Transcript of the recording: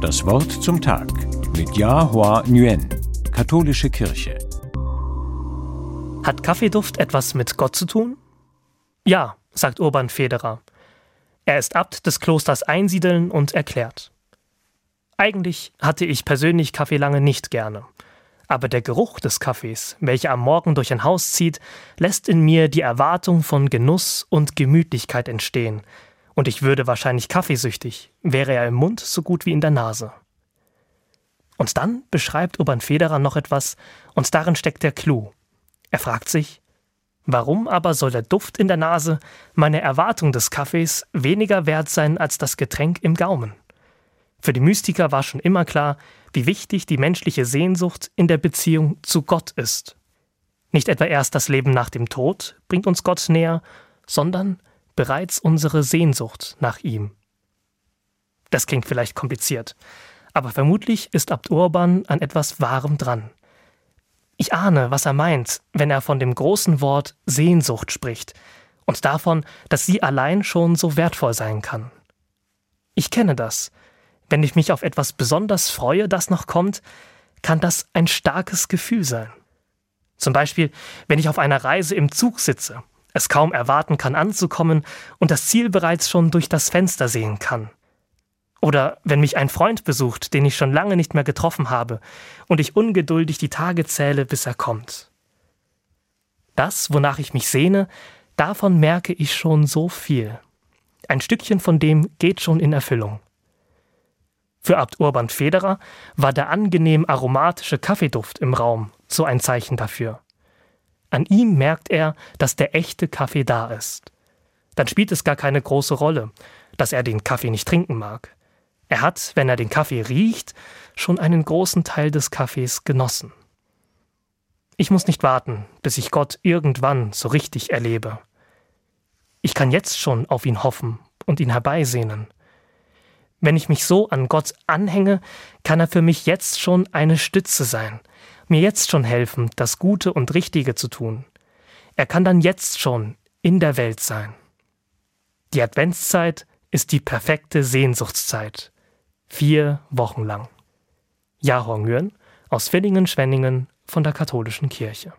Das Wort zum Tag mit Yahua Nguyen, Katholische Kirche. Hat Kaffeeduft etwas mit Gott zu tun? Ja, sagt Urban Federer. Er ist Abt des Klosters Einsiedeln und erklärt. Eigentlich hatte ich persönlich Kaffee lange nicht gerne. Aber der Geruch des Kaffees, welcher am Morgen durch ein Haus zieht, lässt in mir die Erwartung von Genuss und Gemütlichkeit entstehen. Und ich würde wahrscheinlich kaffeesüchtig, wäre er im Mund so gut wie in der Nase. Und dann beschreibt Urban Federer noch etwas, und darin steckt der Clou. Er fragt sich, warum aber soll der Duft in der Nase, meine Erwartung des Kaffees, weniger wert sein als das Getränk im Gaumen? Für die Mystiker war schon immer klar, wie wichtig die menschliche Sehnsucht in der Beziehung zu Gott ist. Nicht etwa erst das Leben nach dem Tod bringt uns Gott näher, sondern bereits unsere Sehnsucht nach ihm. Das klingt vielleicht kompliziert, aber vermutlich ist Abt Urban an etwas Wahrem dran. Ich ahne, was er meint, wenn er von dem großen Wort Sehnsucht spricht und davon, dass sie allein schon so wertvoll sein kann. Ich kenne das, wenn ich mich auf etwas besonders freue, das noch kommt, kann das ein starkes Gefühl sein. Zum Beispiel, wenn ich auf einer Reise im Zug sitze, es kaum erwarten kann anzukommen und das Ziel bereits schon durch das Fenster sehen kann. Oder wenn mich ein Freund besucht, den ich schon lange nicht mehr getroffen habe, und ich ungeduldig die Tage zähle, bis er kommt. Das, wonach ich mich sehne, davon merke ich schon so viel. Ein Stückchen von dem geht schon in Erfüllung. Für Abt Urban Federer war der angenehm aromatische Kaffeeduft im Raum so ein Zeichen dafür. An ihm merkt er, dass der echte Kaffee da ist. Dann spielt es gar keine große Rolle, dass er den Kaffee nicht trinken mag. Er hat, wenn er den Kaffee riecht, schon einen großen Teil des Kaffees genossen. Ich muss nicht warten, bis ich Gott irgendwann so richtig erlebe. Ich kann jetzt schon auf ihn hoffen und ihn herbeisehnen. Wenn ich mich so an Gott anhänge, kann er für mich jetzt schon eine Stütze sein, mir jetzt schon helfen, das Gute und Richtige zu tun. Er kann dann jetzt schon in der Welt sein. Die Adventszeit ist die perfekte Sehnsuchtszeit. Vier Wochen lang. Jahong Yuan aus Villingen-Schwenningen von der Katholischen Kirche.